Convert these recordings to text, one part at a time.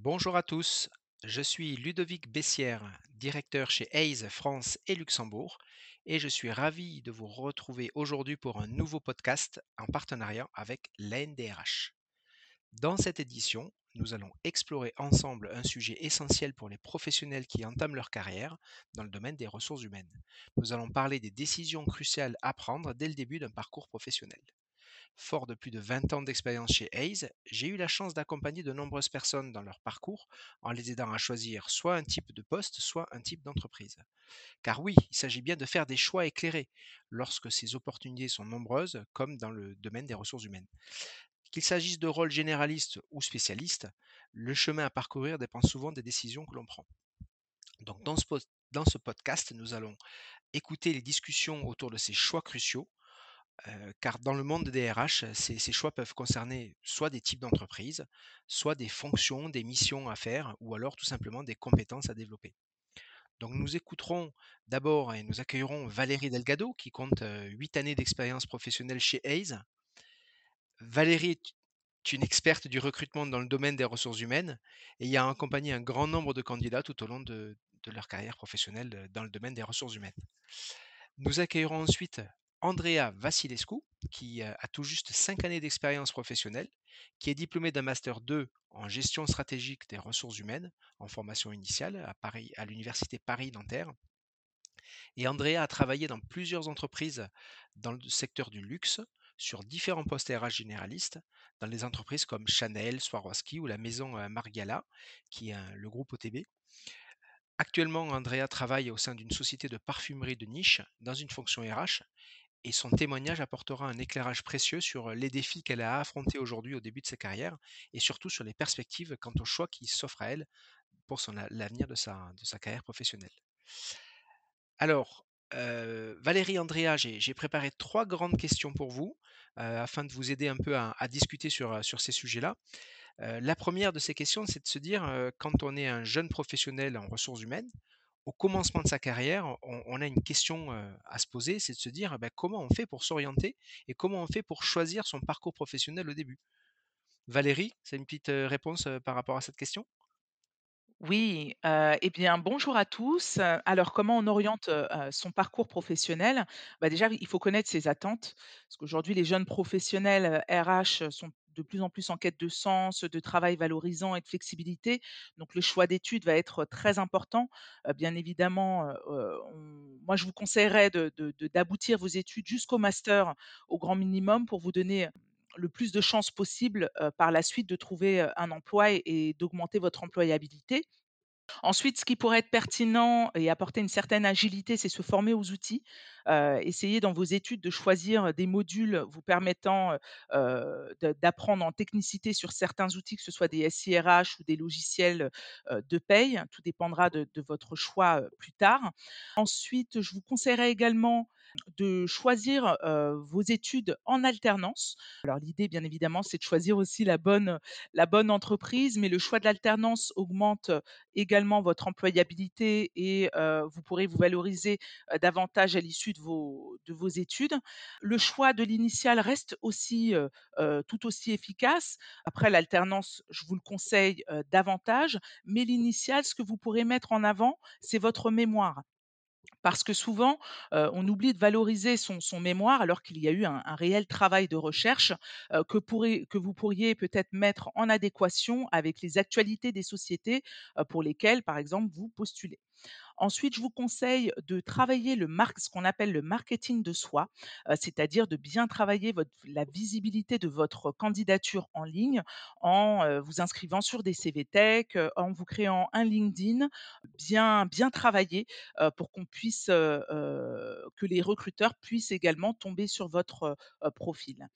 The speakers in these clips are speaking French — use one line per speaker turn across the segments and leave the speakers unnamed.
Bonjour à tous, je suis Ludovic Bessière, directeur chez Hayes France et Luxembourg, et je suis ravi de vous retrouver aujourd'hui pour un nouveau podcast en partenariat avec l'NDRH. Dans cette édition, nous allons explorer ensemble un sujet essentiel pour les professionnels qui entament leur carrière dans le domaine des ressources humaines. Nous allons parler des décisions cruciales à prendre dès le début d'un parcours professionnel. Fort de plus de 20 ans d'expérience chez Hayes, j'ai eu la chance d'accompagner de nombreuses personnes dans leur parcours en les aidant à choisir soit un type de poste, soit un type d'entreprise. Car oui, il s'agit bien de faire des choix éclairés lorsque ces opportunités sont nombreuses, comme dans le domaine des ressources humaines. Qu'il s'agisse de rôles généralistes ou spécialistes, le chemin à parcourir dépend souvent des décisions que l'on prend. Donc dans ce, dans ce podcast, nous allons écouter les discussions autour de ces choix cruciaux car dans le monde des RH, ces, choix peuvent concerner soit des types d'entreprises, soit des fonctions, des missions à faire, ou alors tout simplement des compétences à développer. Donc nous écouterons d'abord et nous accueillerons Valérie Delgado, qui compte huit années d'expérience professionnelle chez Hayes. Valérie est une experte du recrutement dans le domaine des ressources humaines et a accompagné un grand nombre de candidats tout au long de leur carrière professionnelle dans le domaine des ressources humaines. Nous accueillerons ensuite Andrea Vasilescu, qui a tout juste 5 années d'expérience professionnelle, qui est diplômée d'un master 2 en gestion stratégique des ressources humaines en formation initiale à Paris, à l'université Paris-Nanterre. Et Andrea a travaillé dans plusieurs entreprises dans le secteur du luxe, sur différents postes RH généralistes, dans les entreprises comme Chanel, Swarovski ou la maison Margiela, qui est le groupe OTB. Actuellement, Andrea travaille au sein d'une société de parfumerie de niche dans une fonction RH et son témoignage apportera un éclairage précieux sur les défis qu'elle a affrontés aujourd'hui au début de sa carrière et surtout sur les perspectives quant au choix qui s'offre à elle pour l'avenir de sa, carrière professionnelle. Alors, Valérie Andrea, j'ai préparé trois grandes questions pour vous afin de vous aider un peu à, discuter sur, ces sujets-là. La première de ces questions, c'est de se dire, quand on est un jeune professionnel en ressources humaines, au commencement de sa carrière, on, a une question à se poser, c'est de se dire ben, comment on fait pour s'orienter et comment on fait pour choisir son parcours professionnel au début? Valérie, c'est une petite réponse par rapport à cette question?
Oui, heu et bien, bonjour à tous. Alors comment on oriente, son parcours professionnel? Bah, déjà, il faut connaître ses attentes, parce qu'aujourd'hui les jeunes professionnels, RH sont de plus en plus en quête de sens, de travail valorisant et de flexibilité. Donc le choix d'études va être très important. Bien évidemment, moi je vous conseillerais d'aboutir vos études jusqu'au master au grand minimum pour vous donner le plus de chances possible, par la suite de trouver, un emploi et d'augmenter votre employabilité. Ensuite, ce qui pourrait être pertinent et apporter une certaine agilité, c'est se former aux outils. Heu, essayer dans vos études de choisir des modules vous permettant, de d'apprendre en technicité sur certains outils, que ce soit des SIRH ou des logiciels, heu, de paye. Tout dépendra de de votre choix, plus tard. Ensuite, je vous conseillerais également de choisir, vos études en alternance. Alors l'idée, bien évidemment, c'est de choisir aussi la bonne, la bonne entreprise, mais le choix de l'alternance augmente également votre employabilité et vous pourrez vous valoriser, davantage à l'issue de vos de vos études. Le choix de l'initiale reste aussi, tout aussi efficace. Après l'alternance, je vous le conseille, davantage, mais l'initiale, ce que vous pourrez mettre en avant, c'est votre mémoire. Parce que souvent, on oublie de valoriser son mémoire alors qu'il y a eu un réel travail de recherche, que vous pourriez peut-être mettre en adéquation avec les actualités des sociétés, pour lesquelles, par exemple, vous postulez. Ensuite, je vous conseille de travailler le mark ce qu'on appelle le marketing de soi, heu, c'est-à-dire de bien travailler la visibilité de votre candidature en ligne en, heu, vous inscrivant sur des CV Tech, heu, en vous créant un LinkedIn bien bien travaillé, pour qu'on puisse, que les recruteurs puissent également tomber sur votre, profil.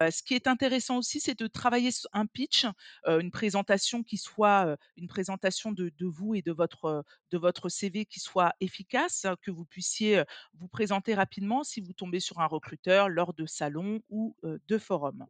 Ce qui est intéressant aussi, c'est de travailler un pitch, une présentation qui soit, une présentation de de vous et de votre, de votre CV qui soit efficace, que vous puissiez, vous présenter rapidement si vous tombez sur un recruteur lors de salons ou, de forums.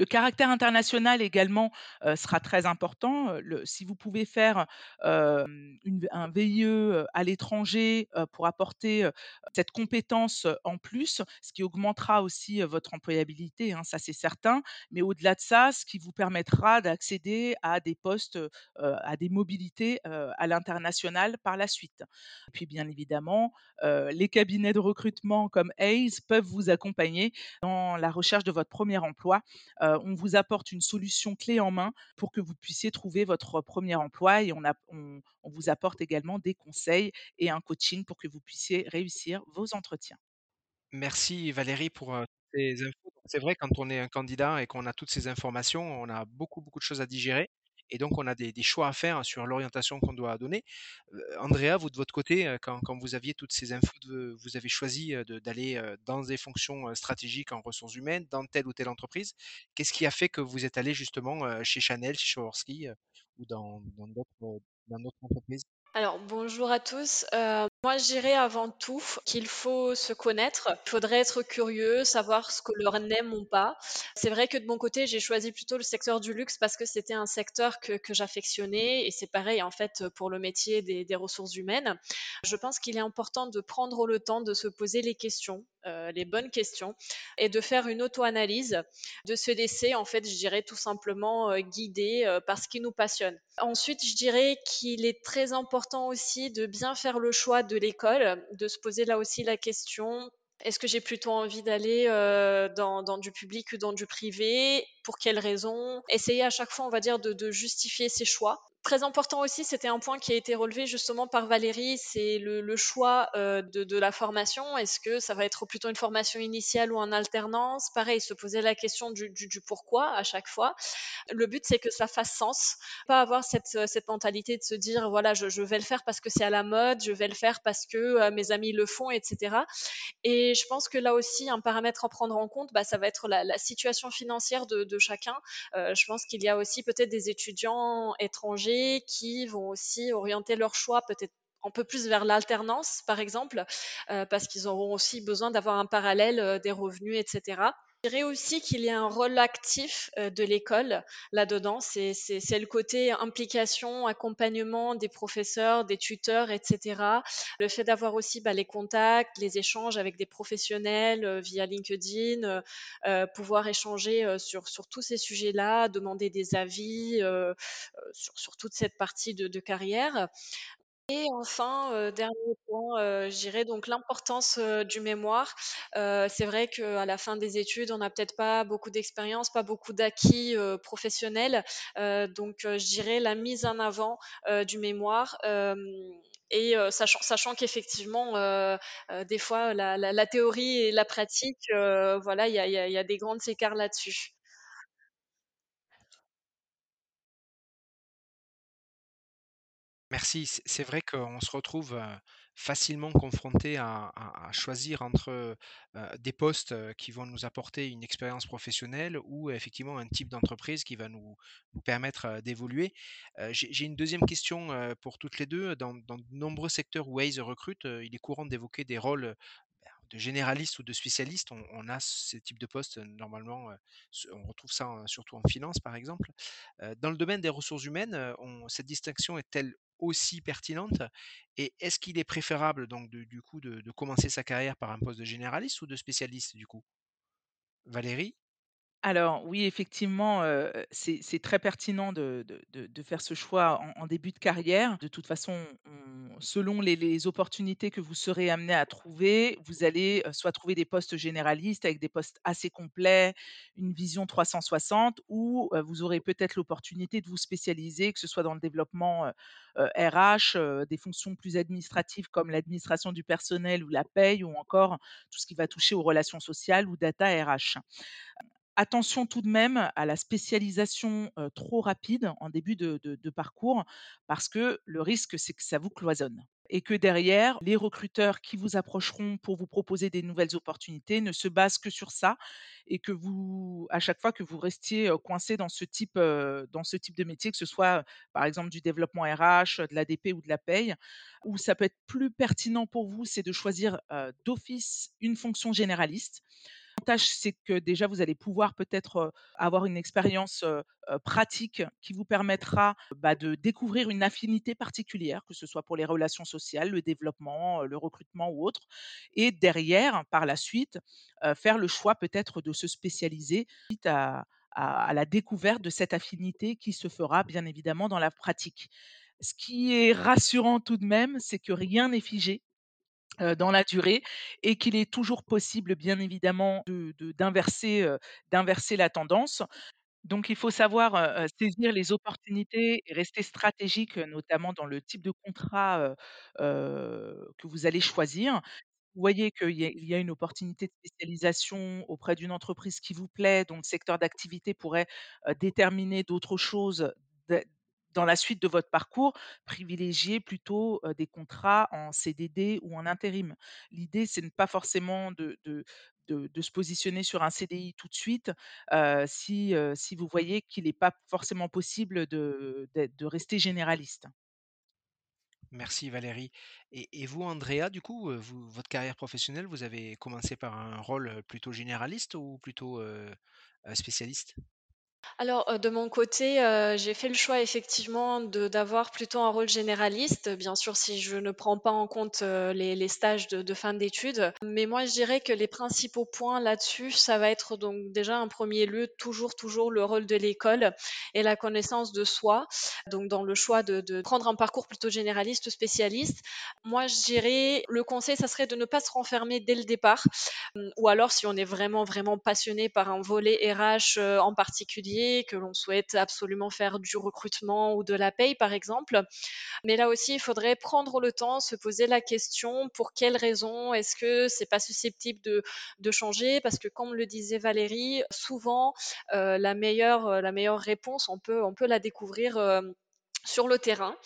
Le caractère international également, sera très important, si vous pouvez faire, un VIE, à l'étranger, pour apporter, cette compétence, en plus, ce qui augmentera aussi, votre employabilité, hein, ça c'est certain. Mais au-delà de ça, ce qui vous permettra d'accéder à des postes, à des mobilités, à l'international par la suite. Puis bien évidemment, les cabinets de recrutement comme Hays peuvent vous accompagner dans la recherche de votre premier emploi. Heu, on vous apporte une solution clé en main pour que vous puissiez trouver votre premier emploi et on on vous apporte également des conseils et un coaching pour que vous puissiez réussir vos entretiens.
Merci Valérie pour, heu, ces infos. C'est vrai quand on est un candidat et qu'on a toutes ces informations, on a beaucoup, beaucoup de choses à digérer et donc on a des choix à faire sur l'orientation qu'on doit donner. Heu, Andrea, vous de votre côté, heu, quand vous aviez toutes ces infos vous avez choisi, de d'aller, dans des fonctions, stratégiques en ressources humaines, dans telle ou telle entreprise. Qu'est-ce qui a fait que vous êtes allé justement, chez Chanel, chez Swarovski, ou dans d'autres, entreprises?
Alors, bonjour à tous. Moi, je dirais avant tout qu'il faut se connaître. Il faudrait être curieux, savoir ce que l'on aime ou pas. C'est vrai que de mon côté, j'ai choisi plutôt le secteur du luxe parce que c'était un secteur que j'affectionnais et c'est pareil, en fait, pour le métier des ressources humaines. Je pense qu'il est important de prendre le temps de se poser les questions, heu, les bonnes questions et de faire une auto-analyse, de se laisser, en fait, je dirais tout simplement, heu, guider, heu, par ce qui nous passionne. Ensuite, je dirais qu'il est très important aussi de bien faire le choix de l'école, de se poser là aussi la question est-ce que j'ai plutôt envie d'aller euh, dans, du public ou dans du privé? Pour quelles raisons? Essayer à chaque fois, on va dire, de justifier ses choix. Très important aussi, c'était un point qui a été relevé justement par Valérie, c'est le, choix euh, de, la formation. Est-ce que ça va être plutôt une formation initiale ou en alternance? Pareil, se poser la question du, pourquoi à chaque fois. Le but, c'est que ça fasse sens. Pas avoir cette, euh, mentalité de se dire, voilà, je, vais le faire parce que c'est à la mode, je vais le faire parce que euh, mes amis le font, etc. Et je pense que là aussi, un paramètre à prendre en compte, bah, ça va être la, situation financière de, chacun. Je pense qu'il y a aussi peut-être des étudiants étrangers qui vont aussi orienter leur choix peut-être un peu plus vers l'alternance, par exemple, euh, parce qu'ils auront aussi besoin d'avoir un parallèle euh, des revenus, etc. Je dirais aussi qu'il y a un rôle actif euh, de l'école là-dedans. C'est, c'est, c'est le côté implication, accompagnement des professeurs, des tuteurs, etc. Le fait d'avoir aussi bah, les contacts, les échanges avec des professionnels euh, via LinkedIn, euh, euh, pouvoir échanger sur, sur tous ces sujets-là, demander des avis sur, sur toute cette partie de, de carrière. Et enfin, heu, dernier point, heu, je donc l'importance, heu, du mémoire. Heu, c'est vrai qu'à la fin des études, on n'a peut-être pas beaucoup d'expérience, pas beaucoup d'acquis, professionnels. Donc, je dirais la mise en avant, du mémoire, et sachant qu'effectivement, des fois la théorie et la pratique, voilà, il y a des grands écarts là-dessus.
Merci. C'est vrai qu'on se retrouve, facilement confronté à choisir entre, des postes, qui vont nous apporter une expérience professionnelle ou effectivement un type d'entreprise qui va nous permettre, d'évoluer. J'ai une deuxième question, pour toutes les 2. Dans de nombreux secteurs où Waze recrute, il est courant d'évoquer des rôles, de généraliste ou de spécialiste. On a ce type de poste, normalement, on retrouve ça, heu, surtout en finance, par exemple. Dans le domaine des ressources humaines, cette distinction est-elle aussi pertinente? Et est-ce qu'il est préférable donc de du coup de de commencer sa carrière par un poste de généraliste ou de spécialiste du coup? Valérie?
Alors oui, effectivement, c'est très pertinent de faire ce choix en début de carrière. De toute façon, on selon les opportunités que vous serez amené à trouver, vous allez, soit trouver des postes généralistes avec des postes assez complets, une vision 360 ou, vous aurez peut-être l'opportunité de vous spécialiser, que ce soit dans le développement, RH, des fonctions plus administratives comme l'administration du personnel ou la paye ou encore tout ce qui va toucher aux relations sociales ou data RH. Attention tout de même à la spécialisation, trop rapide en début de parcours, parce que le risque, c'est que ça vous cloisonne et que derrière, les recruteurs qui vous approcheront pour vous proposer des nouvelles opportunités ne se basent que sur ça et que vous à chaque fois que vous restiez, coincé dans ce type, dans ce type de métier, que ce soit, par exemple, du développement RH, de l'ADP ou de la paye, où ça peut être plus pertinent pour vous, c'est de choisir, d'office une fonction généraliste L'avantage, c'est que déjà vous allez pouvoir peut-être, avoir une expérience, pratique qui vous permettra, bah, de découvrir une affinité particulière, que ce soit pour les relations sociales, le développement, le recrutement ou autre et derrière, par la suite, faire le choix peut-être de se spécialiser suite à la découverte de cette affinité qui se fera bien évidemment dans la pratique. Ce qui est rassurant tout de même, c'est que rien n'est figé dans la durée et qu'il est toujours possible, bien évidemment, de de d'inverser, d'inverser la tendance. Donc il faut savoir, saisir les opportunités et rester stratégique, notamment dans le type de contrat, que vous allez choisir. Vous voyez qu'il y a une opportunité de spécialisation auprès d'une entreprise qui vous plaît, dont le secteur d'activité pourrait, déterminer d'autres choses dans la suite de votre parcours, privilégiez plutôt, des contrats en CDD ou en intérim. L'idée, c'est ne pas forcément de se positionner sur un CDI tout de suite, si, vous voyez qu'il n'est pas forcément possible de rester généraliste.
Merci Valérie. Et vous Andrea, du coup, votre carrière professionnelle, vous avez commencé par un rôle, plutôt généraliste ou plutôt, heu, spécialiste?
Alors, heu, de mon côté, heu, j'ai fait le choix effectivement d'avoir plutôt un rôle généraliste, bien sûr si je ne prends pas en compte, heu, les stages de fin d'études. Mais moi je dirais que les principaux points là-dessus, ça va être donc déjà en premier lieu toujours, toujours le rôle de l'école et la connaissance de soi. Donc dans le choix de prendre un parcours plutôt généraliste ou spécialiste, moi je dirais le conseil ça serait de ne pas se renfermer dès le départ. Mmh, ou alors si on est vraiment, vraiment passionné par un volet RH, en particulier, que l'on souhaite absolument faire du recrutement ou de la paye, par exemple. Mais là aussi, il faudrait prendre le temps, se poser la question: «Pour quelles raisons? Est-ce que c'est pas susceptible de changer?» parce que comme le disait Valérie, souvent, heu, la meilleure, la meilleure réponse, on peut on peut la découvrir, hem, sur le terrain.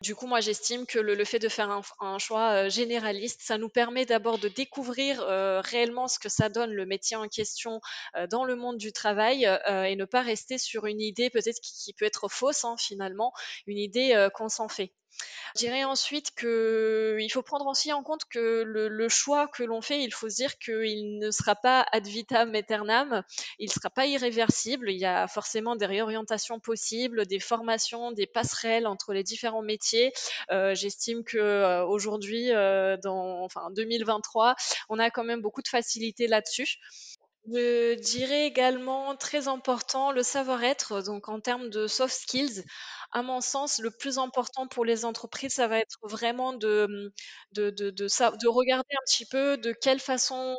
Du coup, moi, j'estime que le le fait de faire un choix, heu, généraliste, ça nous permet d'abord de découvrir, heu, réellement ce que ça donne le métier en question, heu, dans le monde du travail, heu et ne pas rester sur une idée peut-être qui peut être fausse, hein, finalement, une idée, heu, qu'on s'en fait. Je dirais ensuite qu'il faut prendre aussi en compte que le choix que l'on fait, il faut se dire qu'il ne sera pas ad vitam aeternam, il ne sera pas irréversible. Il y a forcément des réorientations possibles, des formations, des passerelles entre les différents métiers. Heu, j'estime que, heu, aujourd'hui, heu, dans enfin 2023, on a quand même beaucoup de facilité là-dessus. Je dirais également très important le savoir-être, donc en termes de soft skills. À mon sens, le plus important pour les entreprises, ça va être vraiment de, regarder un petit peu de quelle façon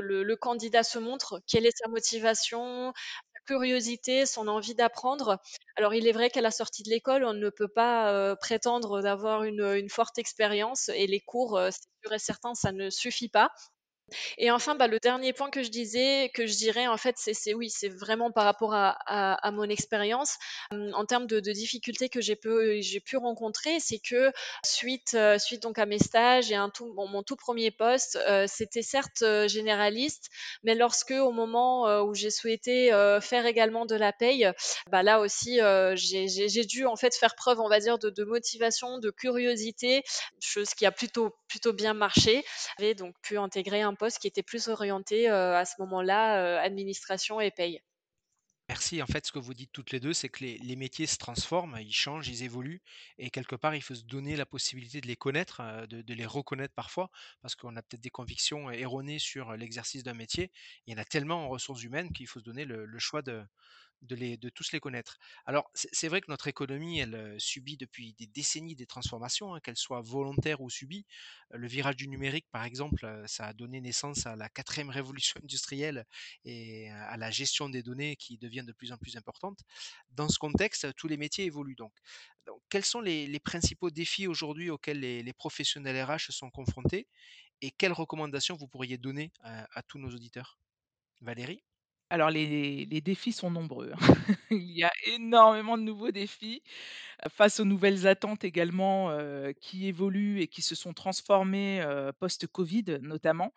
le le candidat se montre, quelle est sa motivation, sa curiosité, son envie d'apprendre. Alors il est vrai qu'à la sortie de l'école, on ne peut pas, heu, prétendre d'avoir une, forte expérience et les cours, heu, c'est sûr et certain, ça ne suffit pas. Et enfin, bah, le dernier point que je disais que je dirais en fait, c'est oui, c'est vraiment par rapport à mon expérience. En termes de difficultés que j'ai j'ai pu rencontrer, c'est que suite, donc à mes stages et un mon tout premier poste, c'était certes, généraliste, mais lorsque au moment, où j'ai souhaité, faire également de la paye, bah, là aussi, j'ai j'ai j'ai dû en fait faire preuve, on va dire, de motivation, de curiosité, chose qui a plutôt bien marché. J'avais donc pu intégrer un qui était plus orienté, heu, à ce moment-là, heu, administration et paye.
Merci. En fait, ce que vous dites toutes les 2, c'est que les métiers se transforment, ils changent, ils évoluent et quelque part, il faut se donner la possibilité de les connaître, heu, de les reconnaître parfois, parce qu'on a peut-être des convictions erronées sur l'exercice d'un métier. Il y en a tellement en ressources humaines qu'il faut se donner le choix de de tous les connaître. Alors, c'est vrai que notre économie, elle, heu, subit depuis des décennies des transformations, hein, qu'elles soient volontaires ou subies. Heu, le virage du numérique, par exemple, heu, ça a donné naissance à la quatrième révolution industrielle et à la gestion des données qui devient de plus en plus importante. Dans ce contexte, tous les métiers évoluent donc. Quels sont les principaux défis aujourd'hui auxquels les professionnels RH sont confrontés et quelles recommandations vous pourriez donner à tous nos auditeurs? Valérie?
Alors les défis sont nombreux, hein. Il y a énormément de nouveaux défis. face aux nouvelles attentes également, qui évoluent et qui se sont transformées, post-Covid notamment.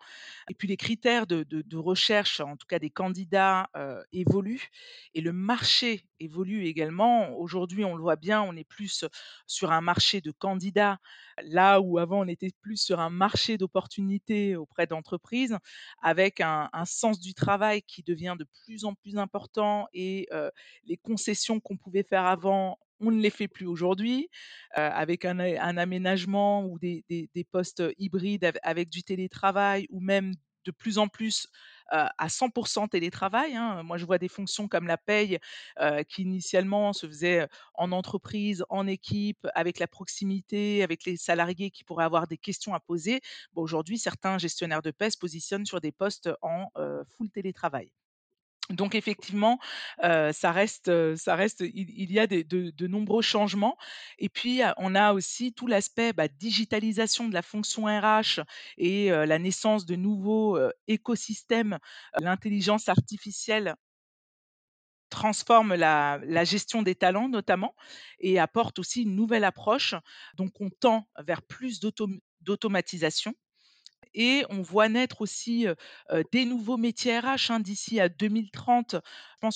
Et puis les critères de recherche, en tout cas des candidats, évoluent et le marché évolue également. Aujourd'hui, on le voit bien, on est plus sur un marché de candidats, là où avant on était plus sur un marché d'opportunités auprès d'entreprises, avec un sens du travail qui devient de plus en plus important et les concessions qu'on pouvait faire avant, on ne les fait plus aujourd'hui, avec un aménagement ou des postes hybrides av avec du télétravail ou même de plus en plus, à 100% télétravail, hein. Moi, je vois des fonctions comme la paye, qui initialement se faisaient, en entreprise, en équipe, avec la proximité, avec les salariés qui pourraient avoir des questions à poser. Bah, aujourd'hui, certains gestionnaires de paie se positionnent sur des postes en, full télétravail. Donc effectivement, heu, ça reste, ça reste il y a des de de nombreux changements et puis, on a aussi tout l'aspect, bah, digitalisation de la fonction RH et la naissance de nouveaux, écosystèmes. L'intelligence artificielle transforme la la gestion des talents notamment et apporte aussi une nouvelle approche. Donc on tend vers plus d'autom d'automatisation et on voit naître aussi, des nouveaux métiers RH, hein, d'ici à 2030.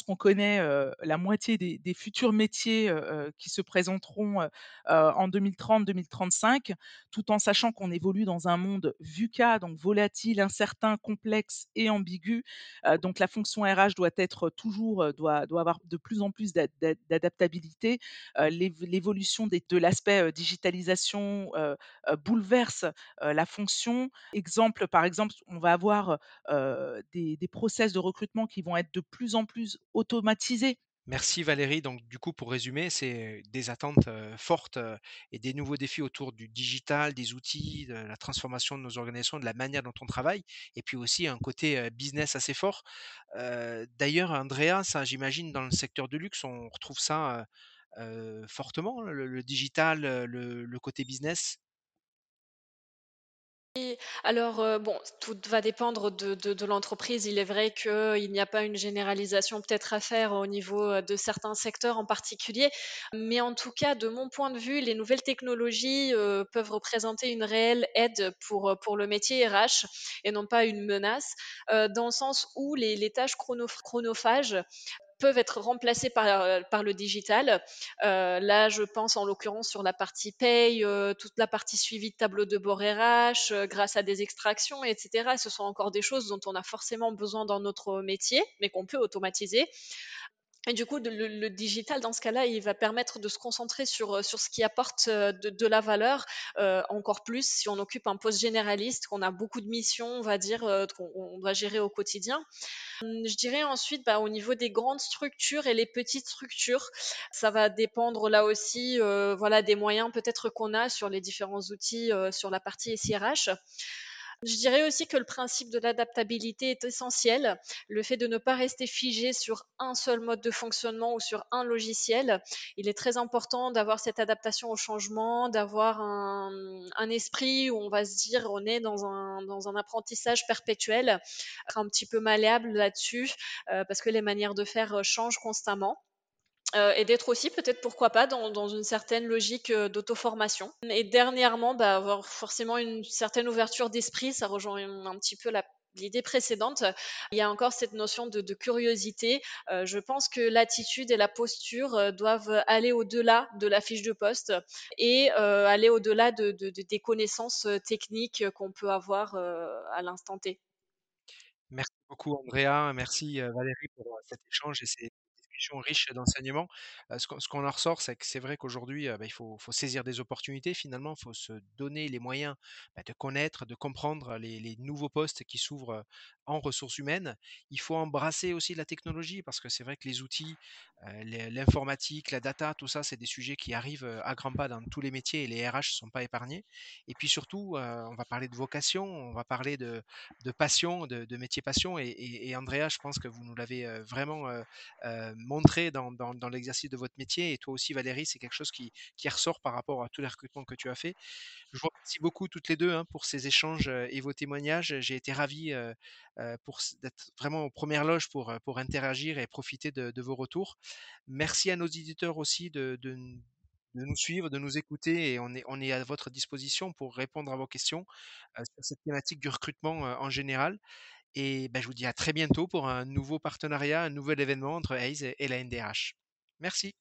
Qu'on connaît, la moitié des futurs métiers, qui se présenteront, en 2030-2035, tout en sachant qu'on évolue dans un monde VUCA, donc volatile, incertain, complexe et ambigu. Donc la fonction RH doit être toujours, doit doit avoir de plus en plus d'ad d'ad d'adaptabilité. L'évolution de l'aspect, digitalisation, bouleverse, la fonction Exemple, par exemple, on va avoir, des des process de recrutement qui vont être de plus en plus automatisés.
Merci Valérie. Donc, du coup, pour résumer, c'est des attentes fortes et des nouveaux défis autour du digital, des outils, de la transformation de nos organisations, de la manière dont on travaille, et puis aussi un côté business assez fort. D'ailleurs, Andrea, ça, j'imagine, dans le secteur du luxe, on retrouve ça fortement, le, digital, le côté business?
Alors, heu, bon, tout va dépendre de l'entreprise. Il est vrai qu'il n'y a pas une généralisation peut-être à faire au niveau, heu, de certains secteurs en particulier. Mais en tout cas, de mon point de vue, les nouvelles technologies, peuvent représenter une réelle aide pour, pour le métier RH et non pas une menace, dans le sens où les les tâches chronoph chronophages peuvent être remplacés par, euh, le digital. Euh, là, je pense en l'occurrence sur la partie paye, euh, toute la partie suivi de tableau de bord RH, grâce à des extractions, etc. Ce sont encore des choses dont on a forcément besoin dans notre métier, mais qu'on peut automatiser. Et du coup, le, digital, dans ce cas-là, il va permettre de se concentrer sur, euh, sur ce qui apporte euh, de, la valeur, euh, encore plus si on occupe un poste généraliste, qu'on a beaucoup de missions, on va dire, qu'on on doit gérer au quotidien. Hum, Je dirais ensuite, bah, au niveau des grandes structures et les petites structures, ça va dépendre là aussi, voilà, des moyens peut-être qu'on a sur les différents outils sur la partie SIRH. Je dirais aussi que le principe de l'adaptabilité est essentiel. Le fait de ne pas rester figé sur un seul mode de fonctionnement ou sur un logiciel. Il est très important d'avoir cette adaptation au changement, d'avoir un, esprit où on va se dire on est dans un, apprentissage perpétuel, un petit peu malléable là-dessus, euh, parce que les manières de faire euh, changent constamment. Euh, et d'être aussi peut-être pourquoi pas dans, une certaine logique euh, d'auto-formation. Et dernièrement, bah, avoir forcément une certaine ouverture d'esprit, ça rejoint un, petit peu l'idée précédente, il y a encore cette notion de, curiosité. Euh, je pense que l'attitude et la posture euh, doivent aller au-delà de la fiche de poste et aller au-delà de, de, de, des connaissances techniques qu'on peut avoir à l'instant T.
Merci beaucoup Andrea, merci Valérie pour cet échange discussions riches d'enseignements. Ce qu'on en ressort, c'est que c'est vrai qu'aujourd'hui, bah, il faut, saisir des opportunités finalement, il faut se donner les moyens bah, de connaître, de comprendre les, nouveaux postes qui s'ouvrent en ressources humaines. Il faut embrasser aussi la technologie parce que c'est vrai que les outils, l'informatique, la data, tout ça, c'est des sujets qui arrivent à grands pas dans tous les métiers et les RH ne sont pas épargnés. Et puis surtout, on va parler de vocation, on va parler de passion, de, de métier passion. Et, Andrea, je pense que vous nous l'avez vraiment montré dans, dans, l'exercice de votre métier. Et toi aussi, Valérie, c'est quelque chose qui, qui ressort par rapport à tous les recrutements que tu as fait. Je vous remercie beaucoup toutes les deux hein, pour ces échanges euh, et vos témoignages. J'ai été ravi euh, euh, d'être vraiment aux premières loges pour, pour interagir et profiter de, vos retours. Merci à nos éditeurs aussi de, de nous suivre, de nous écouter et on est on est à votre disposition pour répondre à vos questions, sur cette thématique du recrutement, en général et bah, je vous dis à très bientôt pour un nouveau partenariat, un nouvel événement entre Hays et et la NDRH. Merci.